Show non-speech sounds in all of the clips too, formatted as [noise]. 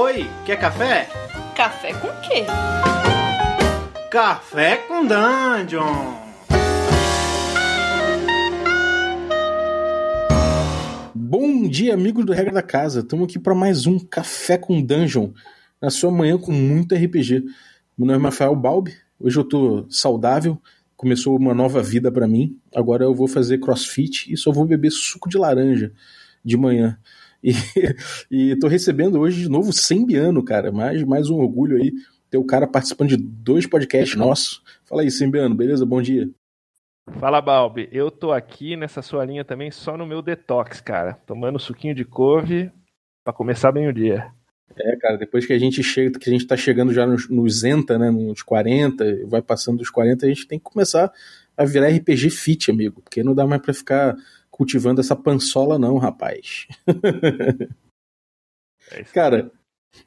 Oi, quer café? Café com quê? Café com Dungeon! Bom dia, amigos do Regra da Casa. Estamos aqui para mais um Café com Dungeon, na sua manhã com muito RPG. Meu nome é Rafael Balbi. Hoje eu tô saudável, começou uma nova vida para mim. Agora eu vou fazer crossfit e só vou beber suco de laranja de manhã. E, [laughs] e tô recebendo hoje de novo Sembiano, cara. Mais, mais um orgulho aí ter o cara participando de dois podcasts nossos. Fala aí, Sembiano, beleza? Bom dia. Fala, Balbi. Eu tô aqui nessa sua linha também só no meu detox, cara. Tomando suquinho de couve para começar bem o dia. É, cara, depois que a gente chega, que a gente tá chegando já nos, nos Zenta, né, nos 40, vai passando dos 40, a gente tem que começar a virar RPG fit, amigo, porque não dá mais para ficar cultivando essa pançola não, rapaz. É. Cara,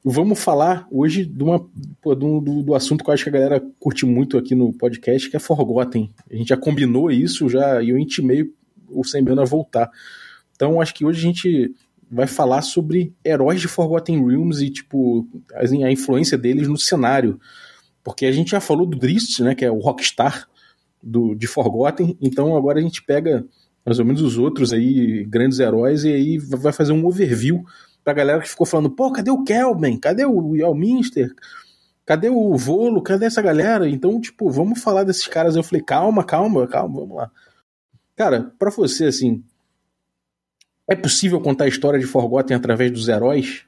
vamos falar hoje de uma, do, do, do assunto que eu acho que a galera curte muito aqui no podcast, que é Forgotten. A gente já combinou isso já e eu intimei o Sembiano a voltar. Então acho que hoje a gente vai falar sobre heróis de Forgotten Realms e tipo assim, a influência deles no cenário. Porque a gente já falou do Drist, né, que é o rockstar do, de Forgotten, então agora a gente pega mais ou menos os outros aí grandes heróis e aí vai fazer um overview pra galera que ficou falando, pô, cadê o Kelben? Cadê o Elminster? Cadê o Volo? Cadê essa galera? Então, tipo, vamos falar desses caras. Eu falei, calma, calma, calma, vamos lá. Cara, pra você, assim, é possível contar a história de Forgotten através dos heróis?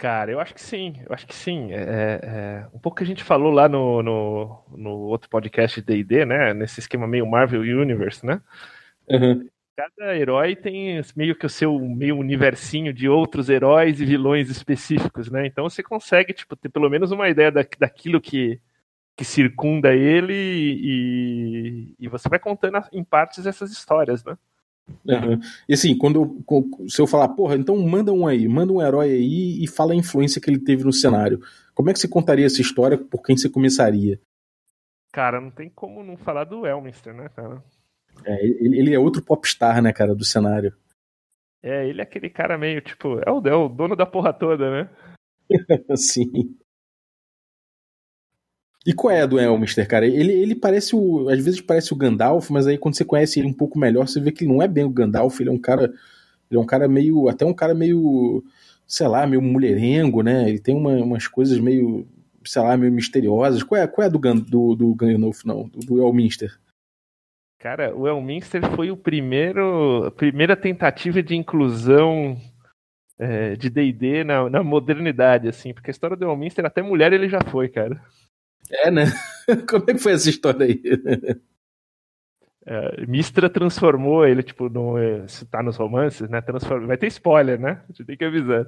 Cara, eu acho que sim, eu acho que sim. É, é, um pouco que a gente falou lá no, no, no outro podcast de D&D, né? Nesse esquema meio Marvel Universe, né? Uhum. Cada herói tem meio que o seu meio universinho de outros heróis e vilões específicos, né? Então você consegue, tipo, ter pelo menos uma ideia da, daquilo que, que circunda ele e, e você vai contando em partes essas histórias, né? Uhum. E assim, quando eu, se eu falar, porra, então manda um aí, manda um herói aí e fala a influência que ele teve no cenário. Como é que você contaria essa história? Por quem você começaria? Cara, não tem como não falar do Elminster, né, cara? É, ele, ele é outro popstar, né, cara, do cenário. É, ele é aquele cara meio, tipo, é o, é o dono da porra toda, né? [laughs] Sim. E qual é a do Elmister, cara? Ele, ele parece o. Às vezes parece o Gandalf, mas aí quando você conhece ele um pouco melhor, você vê que ele não é bem o Gandalf, ele é um cara. Ele é um cara meio. Até um cara meio. Sei lá, meio mulherengo, né? Ele tem uma, umas coisas meio. Sei lá, meio misteriosas. Qual é, qual é a do, do, do Gandalf, não? Do, do Elminster? Cara, o Elminster foi o primeiro, a primeira tentativa de inclusão é, de D&D na, na modernidade, assim, porque a história do Elminster, até mulher ele já foi, cara. É, né? [laughs] Como é que foi essa história aí? É, Mistra transformou ele, tipo, no, é, se tá nos romances, né, transforma, vai ter spoiler, né, a gente tem que avisar.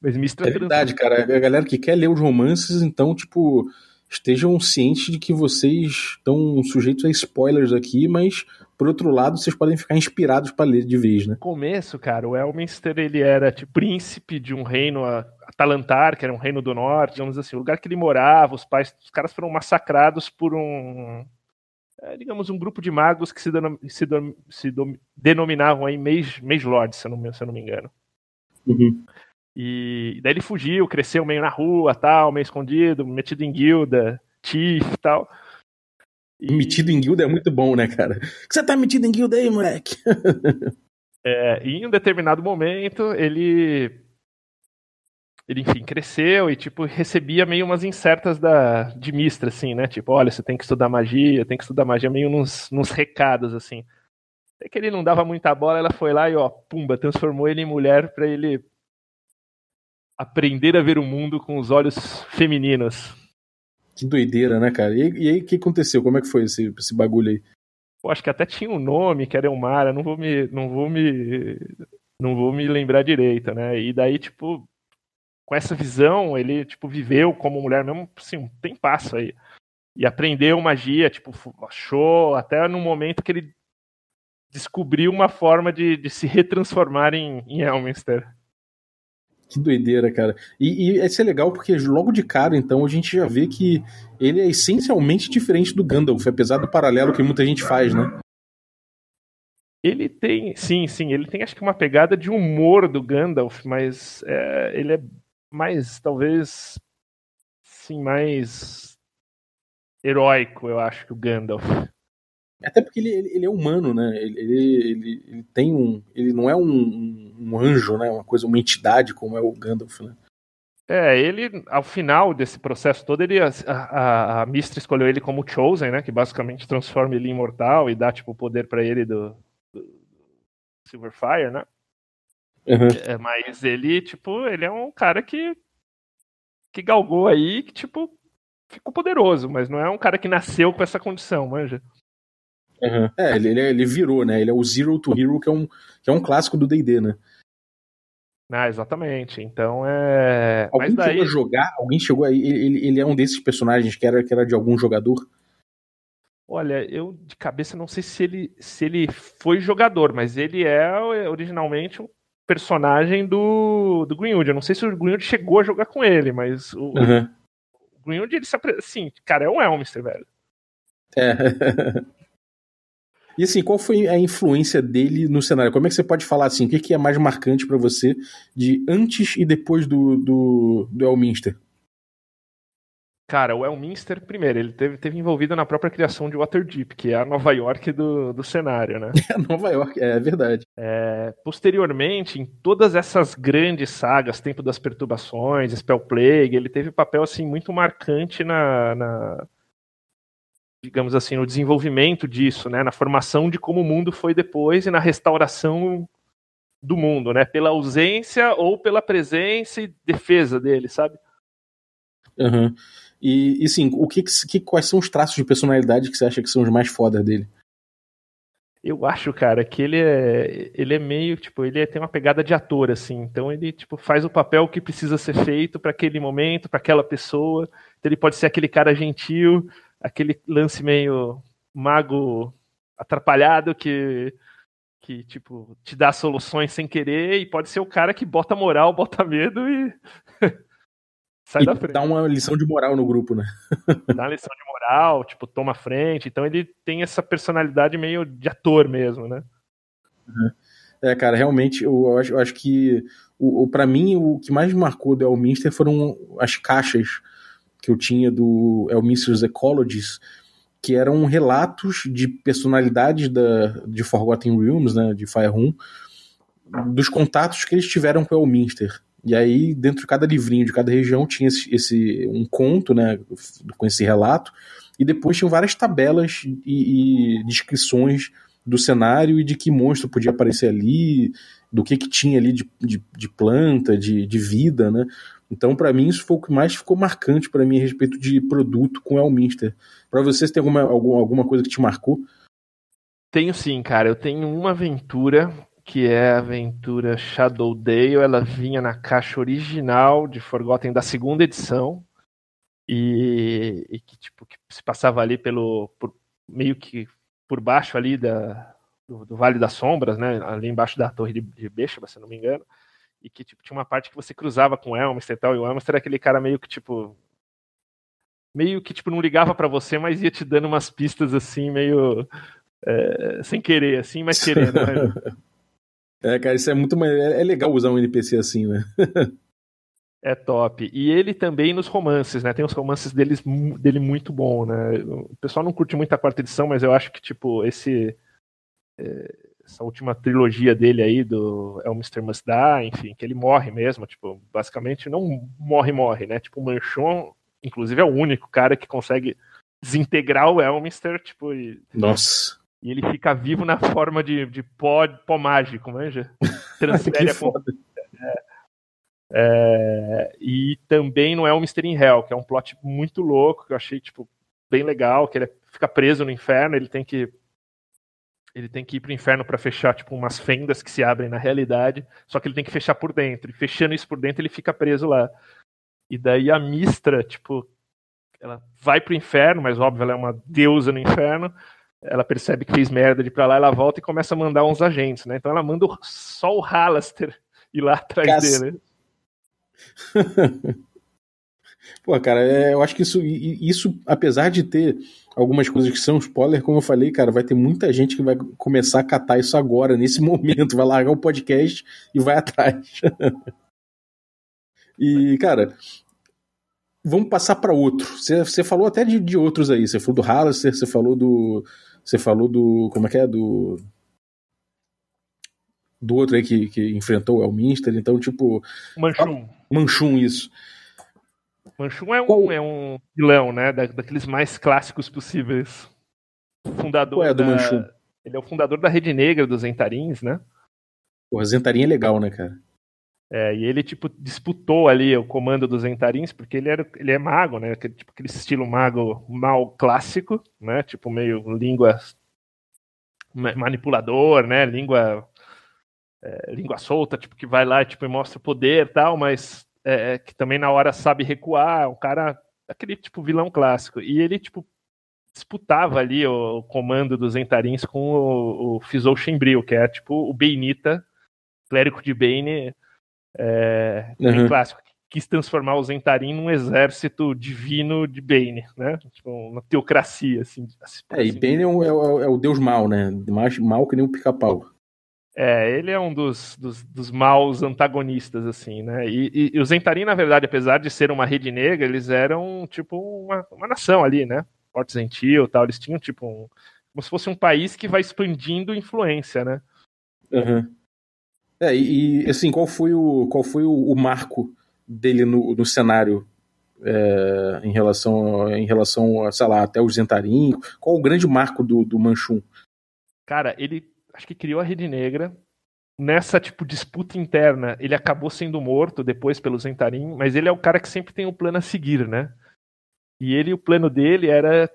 Mas Mistra É verdade, cara. A galera que quer ler os romances, então, tipo, estejam cientes de que vocês estão sujeitos a spoilers aqui, mas, por outro lado, vocês podem ficar inspirados para ler de vez, né? No começo, cara, o Elminster ele era tipo príncipe de um reino Atalantar, que era um reino do norte, digamos assim, o lugar que ele morava, os pais, os caras foram massacrados por um, é, digamos, um grupo de magos que se, denom- se, se denominavam aí Mage, Mage Lords, se eu, não, se eu não me engano. Uhum. E daí ele fugiu, cresceu meio na rua, tal, meio escondido, metido em guilda, e tal. E- Metido em guilda é muito bom, né, cara? Que você tá metido em guilda aí, moleque? [laughs] É, e em um determinado momento, ele. Ele, enfim, cresceu e, tipo, recebia meio umas incertas da, de Mistra, assim, né? Tipo, olha, você tem que estudar magia, tem que estudar magia, meio nos, nos recados, assim. Até que ele não dava muita bola, ela foi lá e, ó, pumba, transformou ele em mulher pra ele aprender a ver o mundo com os olhos femininos. Que doideira, né, cara? E, e aí, o que aconteceu? Como é que foi esse, esse bagulho aí? Eu acho que até tinha um nome, que era Elmara, não vou me. não vou me. não vou me lembrar direito, né? E daí, tipo, com essa visão, ele, tipo, viveu como mulher mesmo, assim, um tempasso aí. E aprendeu magia, tipo, achou, até no momento que ele descobriu uma forma de, de se retransformar em, em Elminster. Que doideira, cara. E, e isso é legal porque logo de cara, então, a gente já vê que ele é essencialmente diferente do Gandalf, apesar do paralelo que muita gente faz, né? Ele tem, sim, sim, ele tem acho que uma pegada de humor do Gandalf, mas é, ele é mais, talvez, sim, mais heróico, eu acho, que o Gandalf. Até porque ele, ele, é humano, né? Ele, ele, ele, tem um. Ele não é um, um, anjo, né? Uma coisa, uma entidade como é o Gandalf, né? É, ele, ao final desse processo todo, ele, a, a, a Mistra escolheu ele como Chosen, né? Que basicamente transforma ele em imortal e dá, tipo, o poder para ele do, do Silverfire, né? Uhum. É, mas ele, tipo, ele é um cara que que galgou aí, que, tipo, ficou poderoso, mas não é um cara que nasceu com essa condição, manja. Uhum. É, ele, ele, ele, virou, né? Ele é o Zero to Hero, que é um, que é um clássico do D&D, né? Ah, exatamente. Então é. Alguém Mas daí... chegou a jogar? Alguém chegou aí? Ele, ele é um desses personagens que era, que era de algum jogador? Olha, eu de cabeça não sei se ele, se ele foi jogador, mas ele é originalmente um personagem do, do Greenwood. Eu não sei se o Greenwood chegou a jogar com ele, mas o, uhum. o Greenwood, ele se assim, cara, é um Elmister, velho. É. [laughs] E assim, qual foi a influência dele no cenário? Como é que você pode falar assim? O que é mais marcante para você de antes e depois do, do, do Elminster? Cara, o Elminster, primeiro, ele teve, teve envolvido na própria criação de Waterdeep, que é a Nova York do, do cenário, né? [laughs] É Nova York, é, é verdade. É, posteriormente, em todas essas grandes sagas, Tempo das Perturbações, Spell Plague, ele teve papel assim muito marcante na, na digamos assim, no desenvolvimento disso, né, na formação de como o mundo foi depois e na restauração do mundo, né, pela ausência ou pela presença e defesa dele, sabe? Uhum. E, e sim, o que, que, quais são os traços de personalidade que você acha que são os mais fodas dele? Eu acho, cara, que ele é, ele é meio, tipo, ele é, tem uma pegada de ator, assim. Então ele, tipo, faz o papel que precisa ser feito para aquele momento, para aquela pessoa. Então ele pode ser aquele cara gentil, aquele lance meio mago atrapalhado que que tipo te dá soluções sem querer e pode ser o cara que bota moral, bota medo e [laughs] sai e da frente. Dá uma lição de moral no grupo, né? [laughs] dá uma lição de moral, tipo, toma frente. Então ele tem essa personalidade meio de ator mesmo, né? Uhum. É, cara, realmente eu acho, eu acho que o, o para mim o que mais marcou do Elminster foram as caixas que eu tinha do Elminster's Ecologies, que eram relatos de personalidades da, de Forgotten Realms, né, de Firehoom, dos contatos que eles tiveram com o Elminster. E aí, dentro de cada livrinho de cada região, tinha esse, esse um conto, né, com esse relato, e depois tinham várias tabelas e, e descrições do cenário e de que monstro podia aparecer ali, do que, que tinha ali de, de, de planta, de, de vida, né? Então, para mim, isso foi o que mais ficou marcante para mim a respeito de produto com Elminster. Para vocês, tem alguma, alguma coisa que te marcou? Tenho sim, cara. Eu tenho uma aventura que é a aventura Shadow Dale. Ela vinha na caixa original de Forgotten da segunda edição e, e que tipo que se passava ali pelo por, meio que por baixo ali da, do, do, Vale das Sombras, né? Ali embaixo da Torre de, de Bêxaba, se não me engano e que tipo, tinha uma parte que você cruzava com o Elmister e tal, e o Elmister era aquele cara meio que tipo meio que tipo não ligava para você, mas ia te dando umas pistas assim meio é, sem querer assim, mas querendo. Né? [laughs] é, cara, isso é muito é, é legal usar um NPC assim, né? [laughs] É top. E ele também nos romances, né? Tem os romances deles, dele muito bom, né? O pessoal não curte muito a quarta edição, mas eu acho que, tipo, esse. É, essa última trilogia dele aí do É o Mr. Must Die, enfim, que ele morre mesmo, tipo, basicamente não morre, morre, né? Tipo, o Manchon, inclusive, é o único cara que consegue desintegrar o Elminster, tipo, e... Nossa. E ele fica vivo na forma de, de pó, pó mágico, manja? [laughs] Transfere a foda. É, é, e também no Elminster in Hell, que é um plot muito louco, que eu achei, tipo, bem legal, que ele fica preso no inferno, ele tem que ele tem que ir pro inferno para fechar tipo umas fendas que se abrem na realidade, só que ele tem que fechar por dentro. E fechando isso por dentro, ele fica preso lá. E daí a Mistra, tipo, ela vai pro inferno, mas óbvio, ela é uma deusa no inferno. Ela percebe que fez merda de ir pra lá, ela volta e começa a mandar uns agentes, né? Então ela manda só o Halaster [laughs] ir lá atrás Cass... dele. [laughs] Pô, cara, é, eu acho que isso, isso, apesar de ter algumas coisas que são spoiler, como eu falei, cara, vai ter muita gente que vai começar a catar isso agora, nesse [laughs] momento, vai largar o podcast e vai atrás. [laughs] e, cara, vamos passar para outro. Você falou até de, de, outros aí. Você falou do Hallister, você falou do. Você falou do. Como é que é? Do. Do outro aí que, que enfrentou o Elminster. Então, tipo. Manchum. Manchum, isso. Manchum é um, é um vilão, né? Da, daqueles mais clássicos possíveis. Fundador Qual é do da, Manchum? Ele é o fundador da Rede Negra dos Entarins, né? Pô, Zentarim é legal, né, cara? É, e ele, tipo, disputou ali o comando dos Entarins, porque ele, era, ele é mago, né? Aquele, tipo, aquele estilo mago mal clássico, né? Tipo, meio língua manipulador, né? Língua, é, língua solta, tipo, que vai lá tipo, e mostra poder e tal, mas é, que também na hora sabe recuar, um cara, aquele, tipo, vilão clássico. E ele, tipo, disputava ali o, o comando dos Entarins com o, o Fizou Shembril, que é, tipo, o Beinita, clérigo de Bane é, uhum. clássico, que quis transformar o Zentarim num exército divino de Bane, né? Tipo, uma teocracia, assim. assim é, e Bane é o, é, é o, deus mal, né? Mais mal que nem o pica-pau. É, ele é um dos, dos, dos maus antagonistas, assim, né? E, e, e os Zentarim, na verdade, apesar de ser uma rede negra, eles eram, tipo, uma, uma nação ali, né? Porto Gentil tal, eles tinham, tipo, um, como se fosse um país que vai expandindo influência, né? Uhum. É, e, assim, qual foi o, qual foi o, o marco dele no, no cenário é, em relação em relação a, sei lá, até o Zentarim? Qual o grande marco do, do Manchum? Cara, ele acho que criou a Rede Negra. Nessa tipo disputa interna, ele acabou sendo morto depois pelo Zentarim, mas ele é o cara que sempre tem um plano a seguir, né? E ele, o plano dele era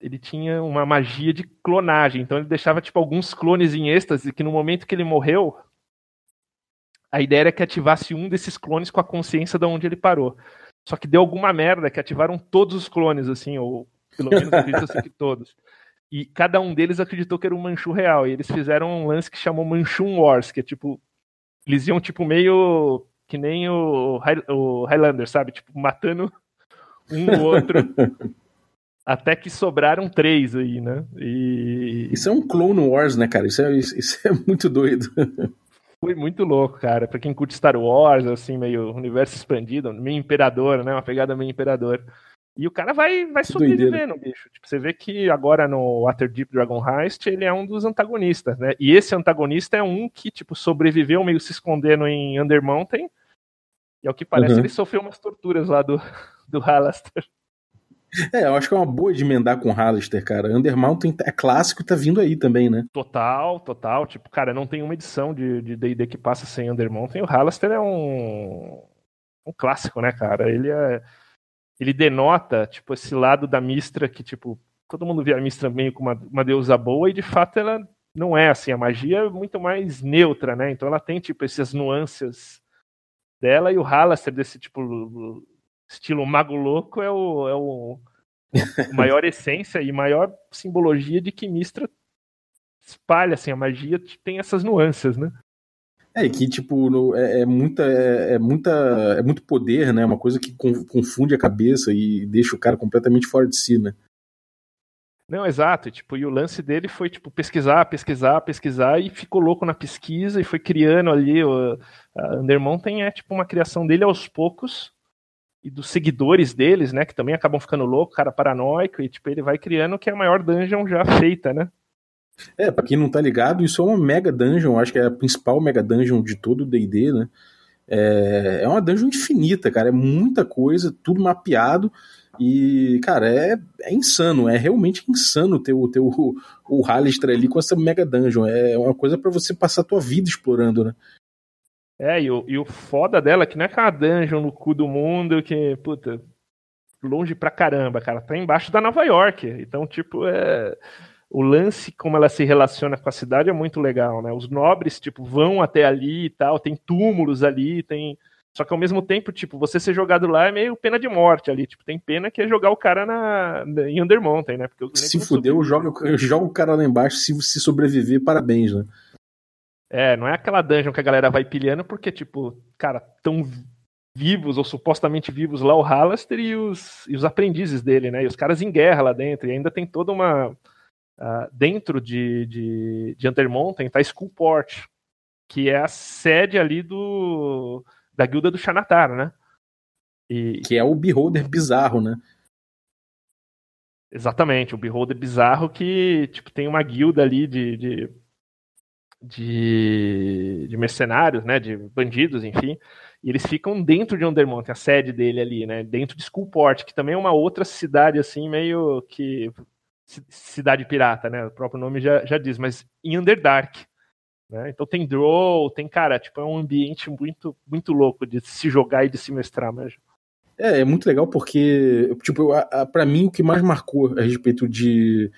ele tinha uma magia de clonagem, então ele deixava tipo alguns clones em êxtase que no momento que ele morreu, a ideia era que ativasse um desses clones com a consciência de onde ele parou. Só que deu alguma merda que ativaram todos os clones, assim, ou pelo menos acredito que [laughs] todos. E cada um deles acreditou que era um Manchu real. E eles fizeram um lance que chamou Manchun Wars, que é tipo. Eles iam, tipo, meio que nem o, o Highlander, sabe? Tipo, matando um ou outro. [laughs] até que sobraram três aí, né? E... Isso é um Clone Wars, né, cara? Isso é, isso é muito doido. Foi muito louco, cara. Pra quem curte Star Wars, assim, meio universo expandido, meio imperador, né? Uma pegada meio imperador. E o cara vai, vai sobrevivendo, bicho. Tipo, você vê que agora no Waterdeep Dragon Heist ele é um dos antagonistas, né? E esse antagonista é um que, tipo, sobreviveu meio se escondendo em Undermountain. E ao que parece, uhum. ele sofreu umas torturas lá do, [laughs] do Halaster. É, eu acho que é uma boa de emendar com Hallister, cara. Undermountain é clássico tá vindo aí também, né? Total, total. Tipo, cara, não tem uma edição de D&D que passa sem Undermountain. O Hallister é um, um clássico, né, cara? Ele é... Ele denota, tipo, esse lado da Mistra que, tipo, todo mundo vê a Mistra meio como uma, uma deusa boa e, de fato, ela não é assim. A magia é muito mais neutra, né? Então ela tem, tipo, essas nuances dela e o Hallister desse, tipo estilo mago louco é o, é o [laughs] maior essência e maior simbologia de que Mistra espalha, assim, a magia tem essas nuances, né? É, que, tipo, no, é, é, muita, é, é, muita. É muito poder, né? Uma coisa que confunde a cabeça e deixa o cara completamente fora de si, né? Não, exato. Tipo, e o lance dele foi, tipo, pesquisar, pesquisar, pesquisar e ficou louco na pesquisa e foi criando ali. O, a Undermountain é, tipo, uma criação dele aos poucos e dos seguidores deles, né, que também acabam ficando louco, cara paranoico, e tipo, ele vai criando que é a maior dungeon já feita, né? É, pra quem não tá ligado, isso é uma mega dungeon, acho que é a principal mega dungeon de todo o D&D, né? É, é uma dungeon infinita, cara, é muita coisa, tudo mapeado, e, cara, é, é insano, é realmente insano ter o, ter o, o Hallister ali com essa mega dungeon, é uma coisa para você passar a tua vida explorando, né? É, e o, e o foda dela é que não é aquela dungeon no cu do mundo que, puta, longe pra caramba, cara. Tá embaixo da Nova York. Então, tipo, é. O lance, como ela se relaciona com a cidade, é muito legal, né? Os nobres, tipo, vão até ali e tal, tem túmulos ali, tem. Só que ao mesmo tempo, tipo, você ser jogado lá é meio pena de morte ali. Tipo, tem pena que é jogar o cara na, em Undermountain, né? Porque se fudeu, joga, joga o cara lá embaixo, se, se sobreviver, parabéns, né? É, não é aquela dungeon que a galera vai pilhando porque, tipo, cara, tão vivos ou supostamente vivos lá o Halaster e os, e os aprendizes dele, né? E os caras em guerra lá dentro. E ainda tem toda uma. Uh, dentro de, de, de Undermountain tá Skullport, que é a sede ali do da guilda do Xanatar, né? E... Que é o Beholder bizarro, né? Exatamente, o Beholder bizarro que tipo, tem uma guilda ali de, de, de, de mercenários, né? De bandidos, enfim. E eles ficam dentro de Undermont, a sede dele ali, né? Dentro de Skullport, que também é uma outra cidade, assim, meio que. Cidade pirata, né? O próprio nome já, já diz, mas em Underdark. Né? Então tem draw, tem, cara, tipo, é um ambiente muito, muito louco de se jogar e de se mestrar mesmo. É, é muito legal porque, tipo, para mim o que mais marcou a respeito de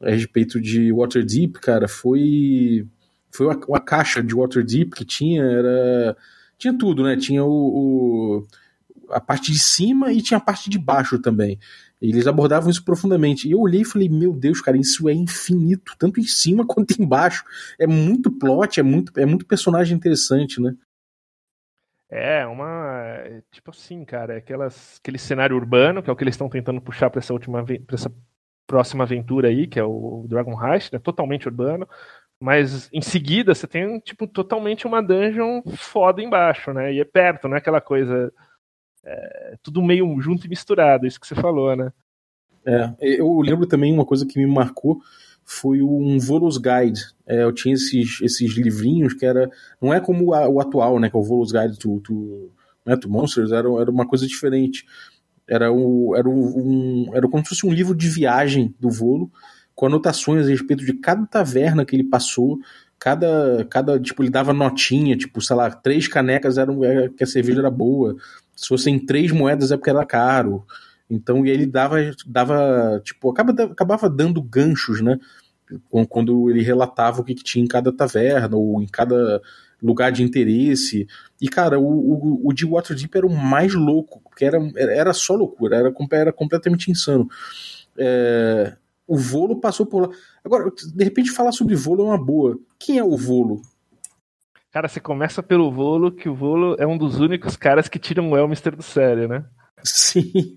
a respeito de Waterdeep, cara, foi foi a, a caixa de Waterdeep que tinha, era tinha tudo, né? Tinha o, o, a parte de cima e tinha a parte de baixo também. Eles abordavam isso profundamente. E eu olhei e falei, meu Deus, cara, isso é infinito, tanto em cima [laughs] quanto embaixo. É muito plot, é muito, é muito personagem interessante, né? É, uma. Tipo assim, cara, é aquelas, aquele cenário urbano, que é o que eles estão tentando puxar para essa última pra essa próxima aventura aí, que é o Dragon Heist, né? Totalmente urbano. Mas em seguida você tem, tipo, totalmente uma dungeon foda embaixo, né? E é perto, não é aquela coisa. É, tudo meio junto e misturado, isso que você falou, né? É, eu lembro também uma coisa que me marcou foi um Volus Guide. É, eu tinha esses, esses livrinhos que era. Não é como a, o atual, né? Que é o Volus Guide to, to, né, to Monsters, era, era uma coisa diferente. Era, o, era, um, era como se fosse um livro de viagem do Volo com anotações a respeito de cada taverna que ele passou, cada, cada tipo, ele dava notinha, tipo, sei lá, três canecas eram é, que a cerveja era boa, se fossem três moedas é porque era caro. Então, e ele dava, dava tipo, acaba, acabava dando ganchos, né? Quando ele relatava o que, que tinha em cada taverna, ou em cada lugar de interesse. E, cara, o, o, o de Waterdeep era o mais louco, porque era, era só loucura, era, era completamente insano. É, o Volo passou por lá. Agora, de repente, falar sobre Volo é uma boa. Quem é o Volo? Cara, você começa pelo Volo, que o Volo é um dos únicos caras que tiram o Elmister do sério, né? Sim.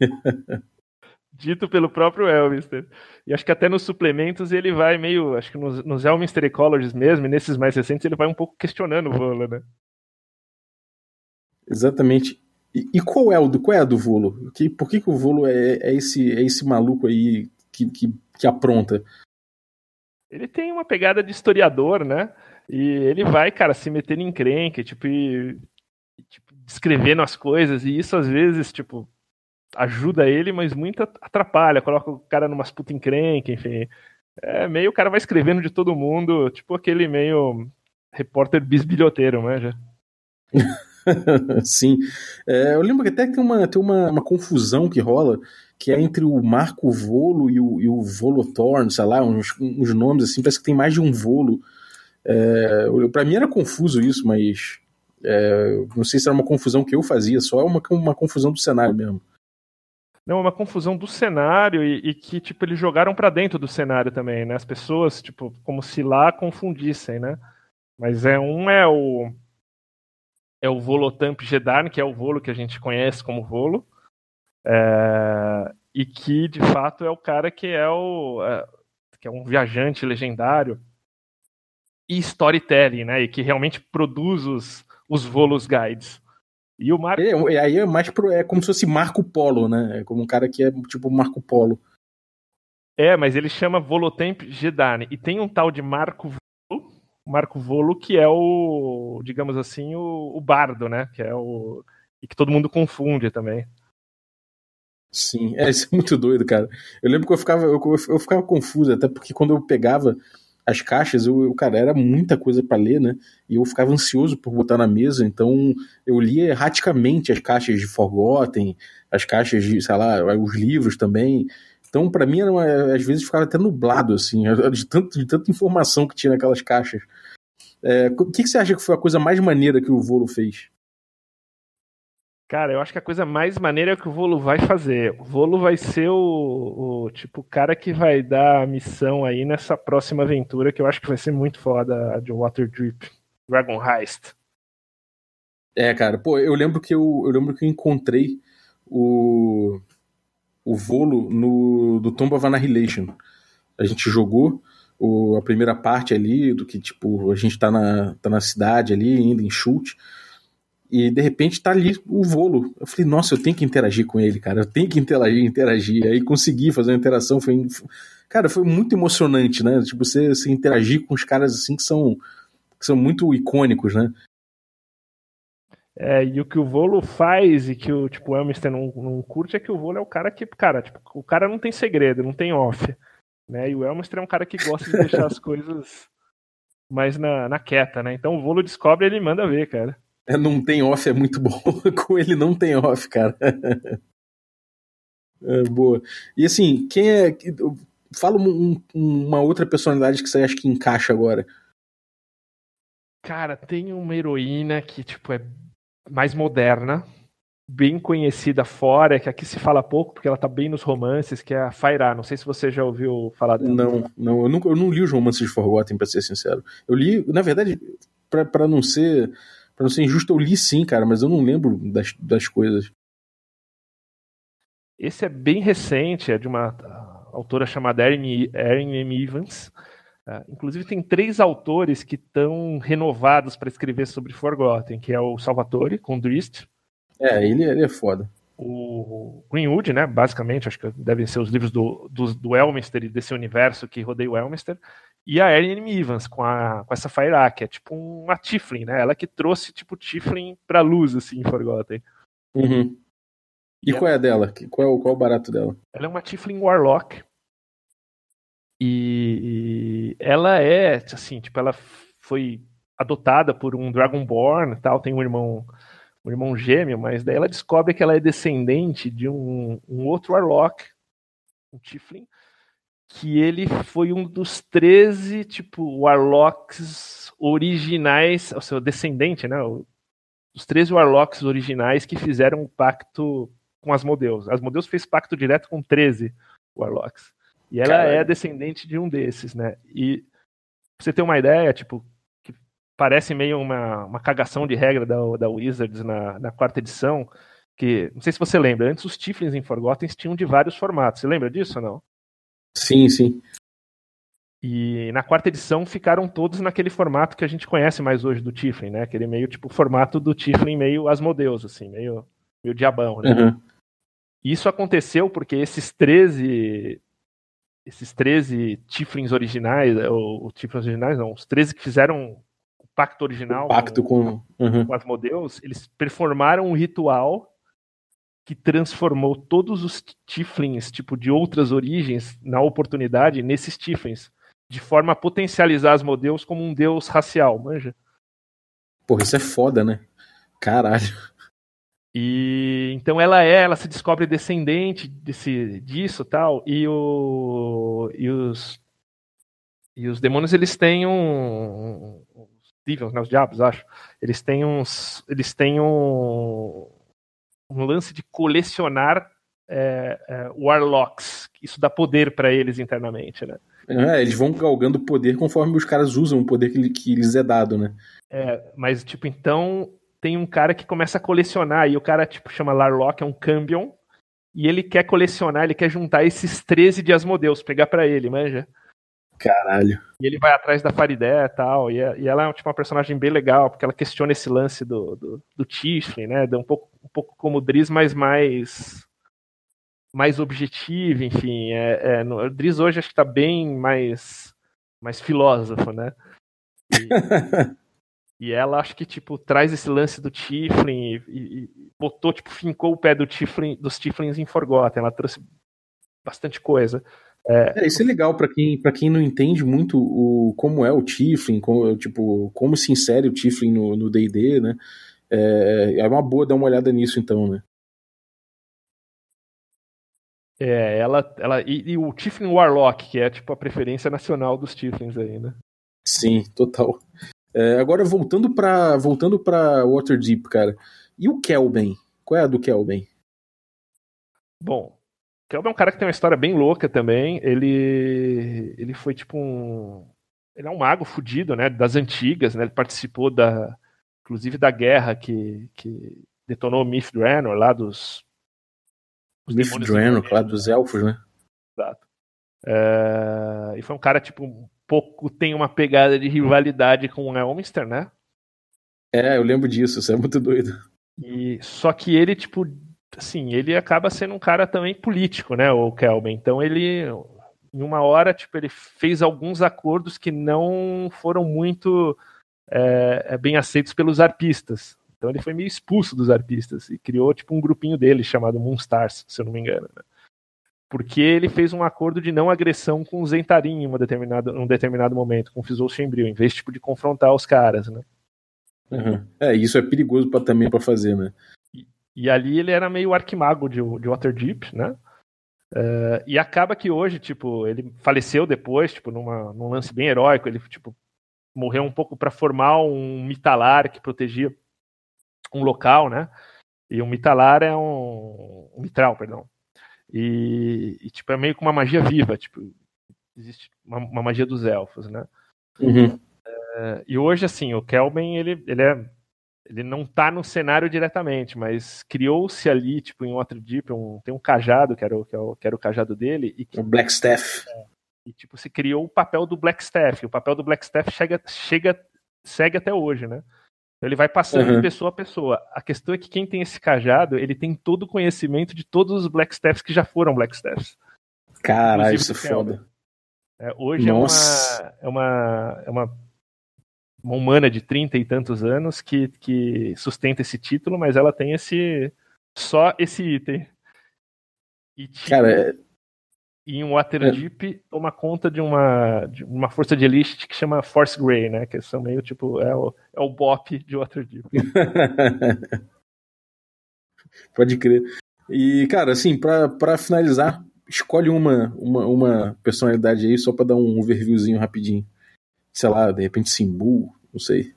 Dito pelo próprio Elmister. E acho que até nos suplementos ele vai meio. Acho que nos, nos Elmister Ecologies mesmo, e nesses mais recentes, ele vai um pouco questionando o Volo, né? Exatamente. E, e, qual é o do qual é a do Volo? Que, por que, que o Volo é, é, esse, é esse maluco aí que, que que apronta. Ele tem uma pegada de historiador, né? E ele vai, cara, se meter em encrenca, tipo, e, tipo, descrevendo as coisas, e isso às vezes, tipo, ajuda ele, mas muito atrapalha, coloca o cara numa puta encrenca, enfim. É meio o cara vai escrevendo de todo mundo, tipo aquele meio repórter bisbilhoteiro, né? Já. [laughs] Sim. É, eu lembro que até tem uma, tem uma, uma confusão que rola que é entre o Marco Volo e o, e o Volothorn, sei lá, uns, uns nomes assim, parece que tem mais de um Volo. É, para mim era confuso isso, mas é, não sei se era uma confusão que eu fazia, só é uma, uma confusão do cenário mesmo. Não, é uma confusão do cenário e, e que, tipo, eles jogaram para dentro do cenário também, né? As pessoas, tipo, como se lá confundissem, né? Mas é um é o é o Volotamp Gedarn, que é o Volo que a gente conhece como Volo, é, e que de fato é o cara que é o é, que é um viajante legendário e storytelling, né? E que realmente produz os, os volos guides. E o Marco. É, aí é mais pro, é como se fosse Marco Polo, né? É como um cara que é tipo Marco Polo. É, mas ele chama Volotemp Gedane. E tem um tal de Marco Volo, Marco Volo, que é o, digamos assim, o, o bardo, né? Que é o. E que todo mundo confunde também. Sim, é, isso é muito doido, cara. Eu lembro que eu ficava, eu, eu ficava confuso, até porque quando eu pegava as caixas, eu, eu cara, era muita coisa para ler, né? E eu ficava ansioso por botar na mesa, então eu lia erraticamente as caixas de Forgotten, as caixas de, sei lá, os livros também. Então, para mim, era uma, às vezes ficava até nublado, assim, [laughs] de, tanto, de tanta informação que tinha naquelas caixas. É, o que, que você acha que foi a coisa mais maneira que o Volo fez? Cara, eu acho que a coisa mais maneira é o que o Volo vai fazer. O Volo vai ser o, o tipo cara que vai dar a missão aí nessa próxima aventura que eu acho que vai ser muito foda de Waterdeep Dragon Heist. É, cara, pô, eu lembro que eu, eu lembro que eu encontrei o, o Volo no, do Tomb of Annihilation. A gente jogou o, a primeira parte ali, do que, tipo, a gente tá na, tá na cidade ali, indo em chute, e de repente tá ali o Volo. Eu falei, nossa, eu tenho que interagir com ele, cara, eu tenho que interagir, interagir. Aí consegui fazer uma interação, foi... Cara, foi muito emocionante, né? Tipo, você, você interagir com os caras assim que são, que são muito icônicos, né? É, e o que o Volo faz e que o tipo, Elmister não, não curte é que o Volo é o cara que, cara, tipo, o cara não tem segredo, não tem off. Né? E o Elmister é um cara que gosta de deixar as coisas mais na, na quieta, né? Então o Volo descobre e ele manda ver, cara. É, não tem off é muito bom. [laughs] Com ele não tem off, cara. [laughs] é, boa. E assim, quem é. Fala um, uma outra personalidade que você acha que encaixa agora. Cara, tem uma heroína que, tipo, é mais moderna, bem conhecida fora, que aqui se fala pouco, porque ela tá bem nos romances, que é a Fairá. Não sei se você já ouviu falar dela. Não, não, eu, nunca, eu não li os romances de Forgotten, pra ser sincero. Eu li, na verdade, para não ser para não ser injusto, eu li sim, cara, mas eu não lembro das, das coisas. Esse é bem recente, é de uma autora chamada Erin, Erin M. Evans. Uh, inclusive tem três autores que estão renovados para escrever sobre Forgotten, que é o Salvatore, com Drist. É, ele, ele é foda. O Greenwood, né, basicamente, acho que devem ser os livros do, do, do Elminster e desse universo que rodeia o Elminster. E a Erin Evans com, a, com essa Fire que é tipo uma Tiflin, né? Ela que trouxe tipo Tiflin pra luz, assim, em Forgotten. Uhum. E, e qual ela... é a dela? Qual é, o, qual é o barato dela? Ela é uma Tiflin Warlock, e, ela é, assim, tipo, ela foi adotada por um Dragonborn tal, tem um irmão um irmão gêmeo, mas daí ela descobre que ela é descendente de um, um outro Warlock, um Tiflin, que ele foi um dos 13, tipo, Warlocks originais, o seu descendente, né? Os 13 Warlocks originais que fizeram o pacto com as Modeus. As Modeus fez pacto direto com 13 Warlocks. E ela é descendente de um desses, né? E pra você ter uma ideia, tipo, que parece meio uma, uma cagação de regra da, da Wizards na, na quarta edição, que, não sei se você lembra, antes os Tiflins em Forgotten tinham de vários formatos. Você lembra disso ou não? Sim, sim. E na quarta edição ficaram todos naquele formato que a gente conhece mais hoje do Tiflin, né? Aquele meio tipo formato do Tiflin meio Asmodeus, assim, meio, meio diabão, né? Uhum. Isso aconteceu porque esses 13 esses 13 Tiflins originais, é, ou, ou Tiflins originais não, os 13 que fizeram o pacto original o pacto com, com, uhum. com Asmodeus, eles performaram um ritual que transformou todos os Tiflins, tipo, de outras origens, na oportunidade, nesses Tiflins, de forma a potencializar Asmodeus como um deus racial, manja? Porra, isso é foda, né? Caralho. E então ela é, ela se descobre descendente desse, disso tal, e, o, e os e os demônios eles têm um, os devils, né, os diabos, acho. Eles têm uns, eles têm um, um lance de colecionar é, é, warlocks. Isso dá poder para eles internamente, né? É, eles vão galgando poder conforme os caras usam o poder que, que lhes é dado, né? É, mas tipo, então tem um cara que começa a colecionar, e o cara, tipo, chama Larlock, é um Cambion, e ele quer colecionar, ele quer juntar esses 13 de Asmodeus, pegar para ele, manja? Caralho. E ele vai atrás da Faridé e tal, e, e ela é tipo, uma personagem bem legal, porque ela questiona esse lance do, do, do Tiflin, né? Um pouco, um pouco como o Driz, mas mais mais objetivo, enfim. É, é, no, o Driz hoje acho que tá bem mais, mais filósofo, né? E, [laughs] E ela acho que, tipo, traz esse lance do Tiflin e, e, botou, tipo, fincou o pé do Tiflin, dos Tiflins em Forgotten. Ela trouxe bastante coisa. É, é isso é legal para quem, pra quem não entende muito o, como é o Tiflin, como, tipo, como se insere o Tiflin no D&D, né? É, é uma boa dar uma olhada nisso, então, né? É, ela, ela e, e, o Tiflin Warlock, que é tipo a preferência nacional dos Tiflins aí, né? Sim, total. É, agora, voltando para voltando pra Waterdeep, cara. E o Kelben? Qual é a do Kelben? Bom, Kelben é um cara que tem uma história bem louca também. Ele, ele foi tipo um. Ele é um mago fudido, né? Das antigas, né? Ele participou da, inclusive da guerra que, que detonou Myth Draenor lá dos. Myth Draenor, lá dos elfos, né? Exato. É, e foi um cara, tipo, um pouco tem uma pegada de rivalidade com o Elminster, né? É, eu lembro disso, isso é muito doido. E, só que ele, tipo, assim, ele acaba sendo um cara também político, né, o Kelvin. Então ele, em uma hora, tipo, ele fez alguns acordos que não foram muito é, bem aceitos pelos arpistas. Então ele foi meio expulso dos arpistas e criou, tipo, um grupinho dele chamado Moonstars, se eu não me engano. Né? Porque ele fez um acordo de não agressão com o Zentarin em uma determinada, um determinado momento, com o Fizou Chembril, em vez, tipo, de confrontar os caras, né? Uhum. É, isso é perigoso pra, também para fazer, né? E, e, ali ele era meio arquimago de, de Waterdeep, né? Uh, e acaba que hoje, tipo, ele faleceu depois, tipo, numa, num lance bem heróico, ele, tipo, morreu um pouco para formar um mitalar que protegia um local, né? E um mitalar é um, um mitral, perdão. E, e, tipo, é meio que uma magia viva, tipo, existe uma, uma magia dos elfos, né? Uhum. Uh, e hoje, assim, o Kelben, ele, ele, é, ele não tá no cenário diretamente, mas criou-se ali, tipo, em Waterdeep, um, tem um cajado, que era, o, que, era é o, que era o cajado dele. E, o Blackstaff. É, e, tipo, se criou o papel do Blackstaff. O papel do Blackstaff chega, chega, segue até hoje, né? Ele vai passando uhum. de pessoa a pessoa. A questão é que quem tem esse cajado, ele tem todo o conhecimento de todos os Blackstaffs que já foram Blackstaffs. Caralho, isso é foda. É, hoje é uma, é uma, é uma uma humana de trinta e tantos anos que, que sustenta esse título, mas ela tem esse só esse item. E tipo, Cara, é... em Waterdeep é. toma conta de uma, de uma força de elite que chama Force Grey, né? Que são meio tipo é o, é o BOP de Waterdeep. [laughs] Pode crer. E, cara, assim, para finalizar, escolhe uma, uma, uma personalidade aí só para dar um overviewzinho rapidinho sei lá, de repente Simbu, não sei.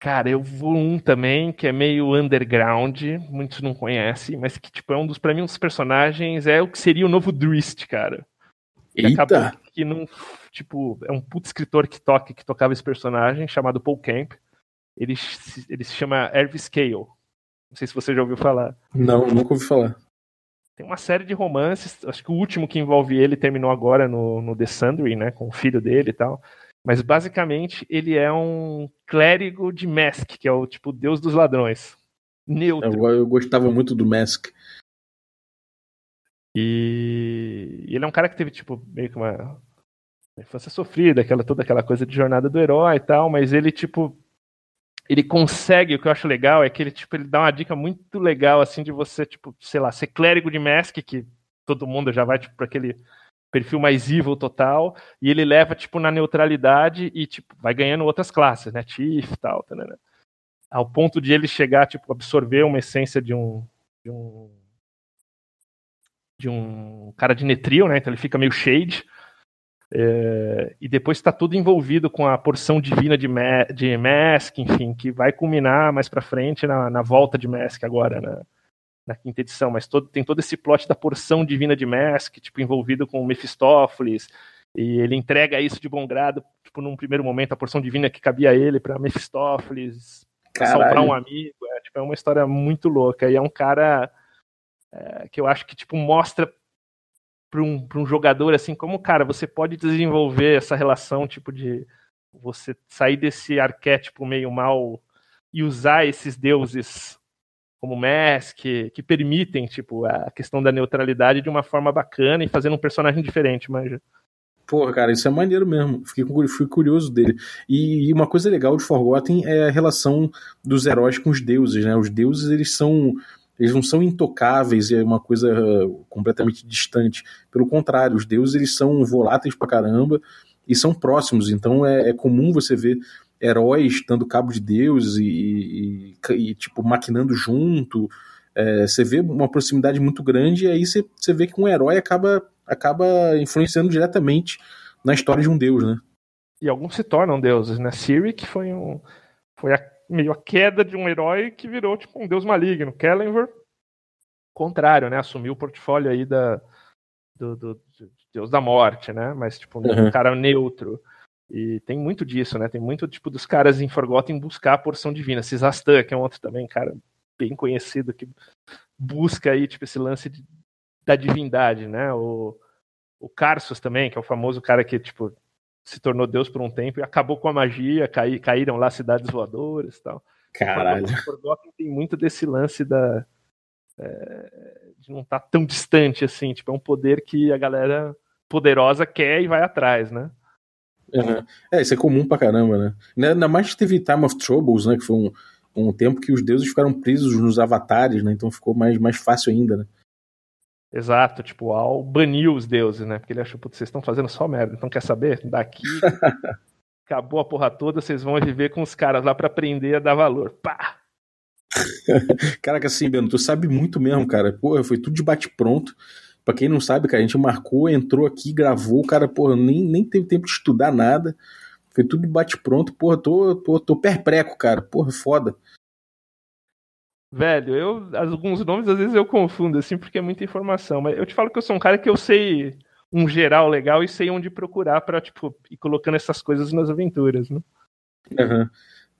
Cara, eu vou um também que é meio underground, muitos não conhecem, mas que tipo é um dos para mim um dos personagens é o que seria o novo Drist, cara. Que Eita. acabou que não, tipo, é um puto escritor que toca, que tocava esse personagem chamado Paul Camp. Ele, ele se chama Ervis Scale. Não sei se você já ouviu falar. Não, nunca ouvi falar. Tem uma série de romances, acho que o último que envolve ele terminou agora no, no The Sundry, né, com o filho dele e tal. Mas basicamente ele é um clérigo de Mask, que é o tipo deus dos ladrões. Neutro. Eu, eu gostava muito do Mask. E... ele é um cara que teve, tipo, meio que uma infância sofrida, aquela, toda aquela coisa de jornada do herói e tal, mas ele, tipo, ele consegue, o que eu acho legal é que ele, tipo, ele dá uma dica muito legal, assim, de você, tipo, sei lá, ser clérigo de Mask, que todo mundo já vai, tipo, pra aquele perfil mais evil total, e ele leva, tipo, na neutralidade e, tipo, vai ganhando outras classes, né? Tiff e tal, tá, né? Ao ponto de ele chegar, tipo, absorver uma essência de um. De um, de um cara de Netril, né? Então ele fica meio shade. É, e depois está tudo envolvido com a porção divina de, Ma de Mask, enfim, que vai culminar mais para frente na, na volta de Mask agora, né? Na quinta edição, mas todo, tem todo esse plot da porção divina de Mask, tipo, envolvido com Mephistófeles, e ele entrega isso de bom grado, tipo, num primeiro momento, a porção divina que cabia a ele para Mephistófeles, pra salvar um amigo, é, tipo, é uma história muito louca, e é um cara é, que eu acho que, tipo, mostra para um, um jogador, assim, como, cara, você pode desenvolver essa relação, tipo, de você sair desse arquétipo meio mal e usar esses deuses como Mask, que, que permitem, tipo, a questão da neutralidade de uma forma bacana e fazendo um personagem diferente, mas Porra, cara, isso é maneiro mesmo. Fiquei, fui curioso dele. E, e, uma coisa legal de Forgotten é a relação dos heróis com os deuses, né? Os deuses, eles são. Eles não são intocáveis, é uma coisa completamente distante. Pelo contrário, os deuses eles são voláteis pra caramba e são próximos. Então é, é comum você ver heróis dando cabo de Deus e, e, e tipo, maquinando junto. É, você vê uma proximidade muito grande e aí você, você vê que um herói acaba, acaba influenciando diretamente na história de um deus, né? E alguns se tornam deuses, né? Cyric foi um foi a, meio a queda de um herói que virou tipo um deus maligno. Kellenver, contrário, né? Assumiu o portfólio aí da do, do, do deus da morte, né? Mas tipo um uhum. cara neutro. E tem muito disso, né? Tem muito, tipo, dos caras em Forgotten buscar a porção divina. Cisastan, que é um outro também, cara, bem conhecido, que busca aí, tipo, esse lance de, da divindade, né? O, o Carsus também, que é o famoso cara que, tipo, se tornou Deus por um tempo e acabou com a magia, cai, caíram lá cidades voadoras e tal. Caralho. O Forgotten tem muito desse lance da. É, de não estar tá tão distante assim. Tipo, é um poder que a galera poderosa quer e vai atrás, né? Uhum. É, isso é comum pra caramba, né? Ainda mais que teve Time of Troubles, né? Que foi um, um tempo que os deuses ficaram presos nos avatares, né? Então ficou mais, mais fácil ainda, né? Exato, tipo, Al baniu os deuses, né? Porque ele achou, putz, vocês estão fazendo só merda. Então quer saber? Daqui [laughs] acabou a porra toda, vocês vão viver com os caras lá para aprender a dar valor. Pá! [laughs] Caraca, assim, Beno, tu sabe muito mesmo, cara. Porra, foi tudo de bate-pronto. Pra quem não sabe, cara, a gente marcou, entrou aqui, gravou, o cara, porra, nem, nem teve tempo de estudar nada. Foi tudo de bate-pronto. Porra, tô, tô, tô perpleco, cara. Porra, foda. Velho, eu alguns nomes às vezes eu confundo assim porque é muita informação, mas eu te falo que eu sou um cara que eu sei um geral legal e sei onde procurar para tipo ir colocando essas coisas nas aventuras, né? Uhum.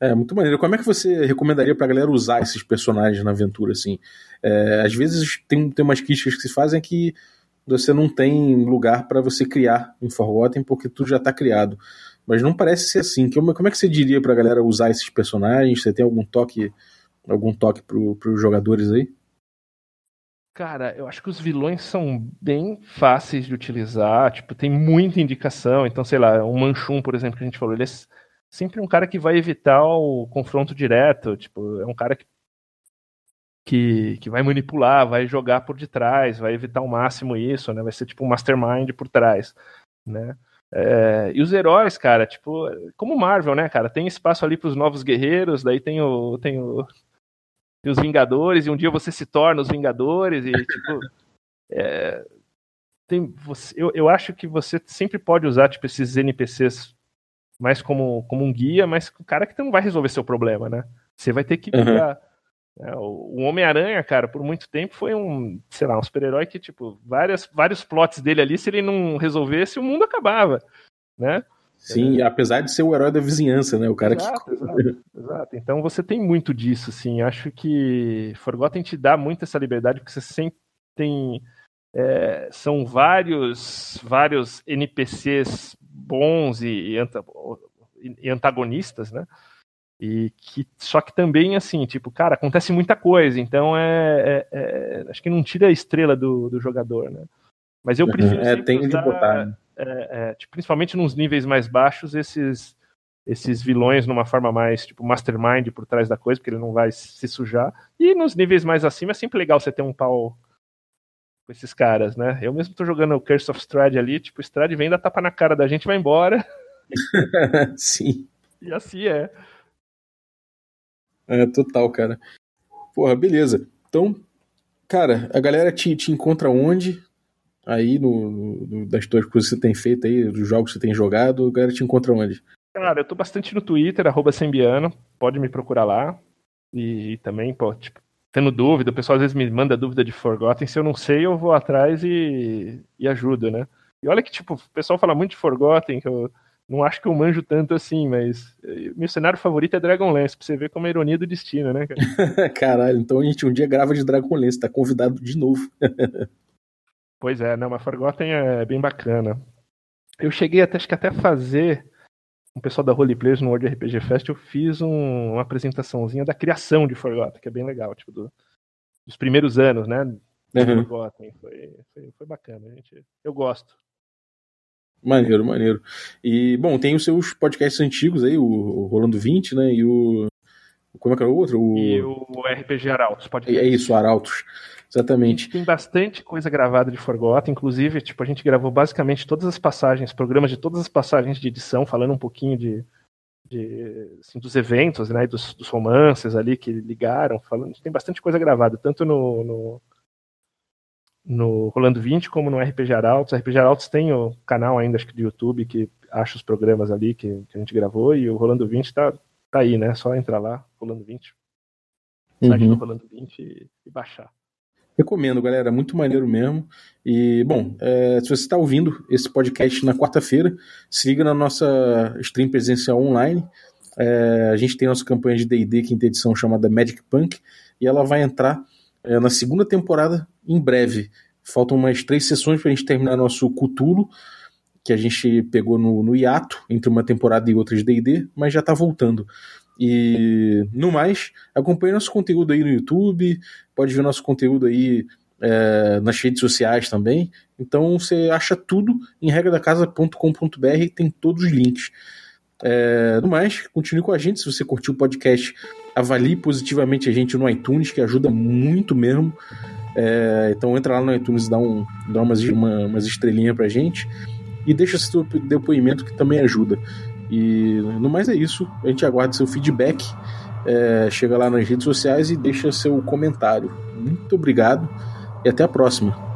É muito maneiro. Como é que você recomendaria pra galera usar esses personagens na aventura assim? É, às vezes tem, tem umas críticas que se fazem que você não tem lugar para você criar em Forgotten porque tudo já tá criado. Mas não parece ser assim. Como, é que você diria pra galera usar esses personagens? Você tem algum toque algum toque para os jogadores aí? Cara, eu acho que os vilões são bem fáceis de utilizar, tipo, tem muita indicação, então, sei lá, um Manchum, por exemplo, que a gente falou, ele é sempre um cara que vai evitar o confronto direto, tipo, é um cara que, que, que vai manipular, vai jogar por detrás, vai evitar ao máximo isso, né, vai ser tipo um mastermind por trás, né. É, e os heróis, cara, tipo, como Marvel, né, cara, tem espaço ali para os novos guerreiros, daí tem o, tem o e os Vingadores, e um dia você se torna os Vingadores, e tipo. É, tem, você, eu, eu acho que você sempre pode usar tipo, esses NPCs mais como, como um guia, mas o cara que não vai resolver seu problema, né? Você vai ter que uhum. É, o Homem-Aranha, cara, por muito tempo foi um, sei lá, um super-herói que, tipo, várias, vários plots dele ali, se ele não resolvesse, o mundo acabava, né? Sim, é. apesar de ser o herói da vizinhança, né? O cara exato, que. [laughs] Exato, exato. Então você tem muito disso, assim. Acho que Forgotten te dá muito essa liberdade, porque você sempre tem. É, são vários, vários NPCs bons e, e, antagonistas, né? E que, só que também, assim, tipo, cara, acontece muita coisa, então é, é, é acho que não tira a estrela do, do jogador, né? Mas eu prefiro. É, tem usar, de botar. Né? é, é, tipo, principalmente nos níveis mais baixos, esses esses vilões numa forma mais tipo mastermind por trás da coisa, porque ele não vai se sujar. E nos níveis mais acima é sempre legal você ter um pau com esses caras, né? Eu mesmo tô jogando o Curse of Strahd ali, tipo, Strahd vem dar tapa na cara da gente vai embora. [laughs] [laughs] Sim. E assim é. É, total, cara. Porra, beleza. Então, cara, a galera te, te encontra onde? aí no, no, das tuas coisas que você tem feito aí, dos jogos que você tem jogado, a galera te encontra onde? Cara, eu tô bastante no Twitter, arroba Sembiano, pode me procurar lá. E, também, pô, tipo, tendo dúvida, o pessoal às vezes me manda dúvida de Forgotten, se eu não sei, eu vou atrás e, e ajudo, né? E olha que, tipo, o pessoal fala muito de Forgotten, que eu não acho que eu manjo tanto assim, mas eh, meu cenário favorito é Dragonlance, pra você ver como é a ironia do destino, né, cara? [laughs] Caralho, então a gente um dia grava de Dragonlance, tá convidado de novo. Pois é, não, mas Forgotten é bem bacana. Eu cheguei até, acho que até fazer o pessoal da Roleplayers no World RPG Fest, eu fiz um, uma apresentaçãozinha da criação de Forgotten, que é bem legal, tipo, do, dos primeiros anos, né? Uhum. Forgotten. Foi, foi, foi, bacana, gente. Eu gosto. Maneiro, maneiro. E, bom, tem os seus podcasts antigos aí, o, o Rolando 20, né? E o. Como é que era o outro? O... E o RPG Arautos. É isso, Arautos. Exatamente. tem bastante coisa gravada de Forgotten, inclusive, tipo, a gente gravou basicamente todas as passagens, programas de todas as passagens de edição, falando um pouquinho de, de assim, dos eventos, né, dos, dos, romances ali que ligaram, falando, tem bastante coisa gravada, tanto no, no, no Rolando 20 como no RPG Arautos. RPG Arautos tem o canal ainda, acho que do YouTube, que acha os programas ali que, que a gente gravou, e o Rolando 20 tá, tá aí, né, só entrar lá, Rolando 20, site uhum. do Rolando 20 e, e baixar. Recomendo, galera, muito maneiro mesmo. E, bom, é, se você está ouvindo esse podcast na quarta-feira, se liga na nossa stream presencial online. É, a gente tem nossa campanha de DD, quinta edição, chamada Magic Punk, e ela vai entrar é, na segunda temporada em breve. Faltam umas três sessões para a gente terminar nosso Cutulo, que a gente pegou no, no hiato entre uma temporada e outra de DD, mas já está voltando. E no mais, acompanhe nosso conteúdo aí no YouTube, pode ver nosso conteúdo aí é, nas redes sociais também. Então você acha tudo em regradacasa.com.br, tem todos os links. É, no mais, continue com a gente. Se você curtiu o podcast, avalie positivamente a gente no iTunes, que ajuda muito mesmo. É, então entra lá no iTunes e dá, um, dá umas, uma, umas estrelinhas pra gente. E deixa seu depoimento que também ajuda. E no mais é isso. A gente aguarda seu feedback. É, chega lá nas redes sociais e deixa seu comentário. Muito obrigado e até a próxima.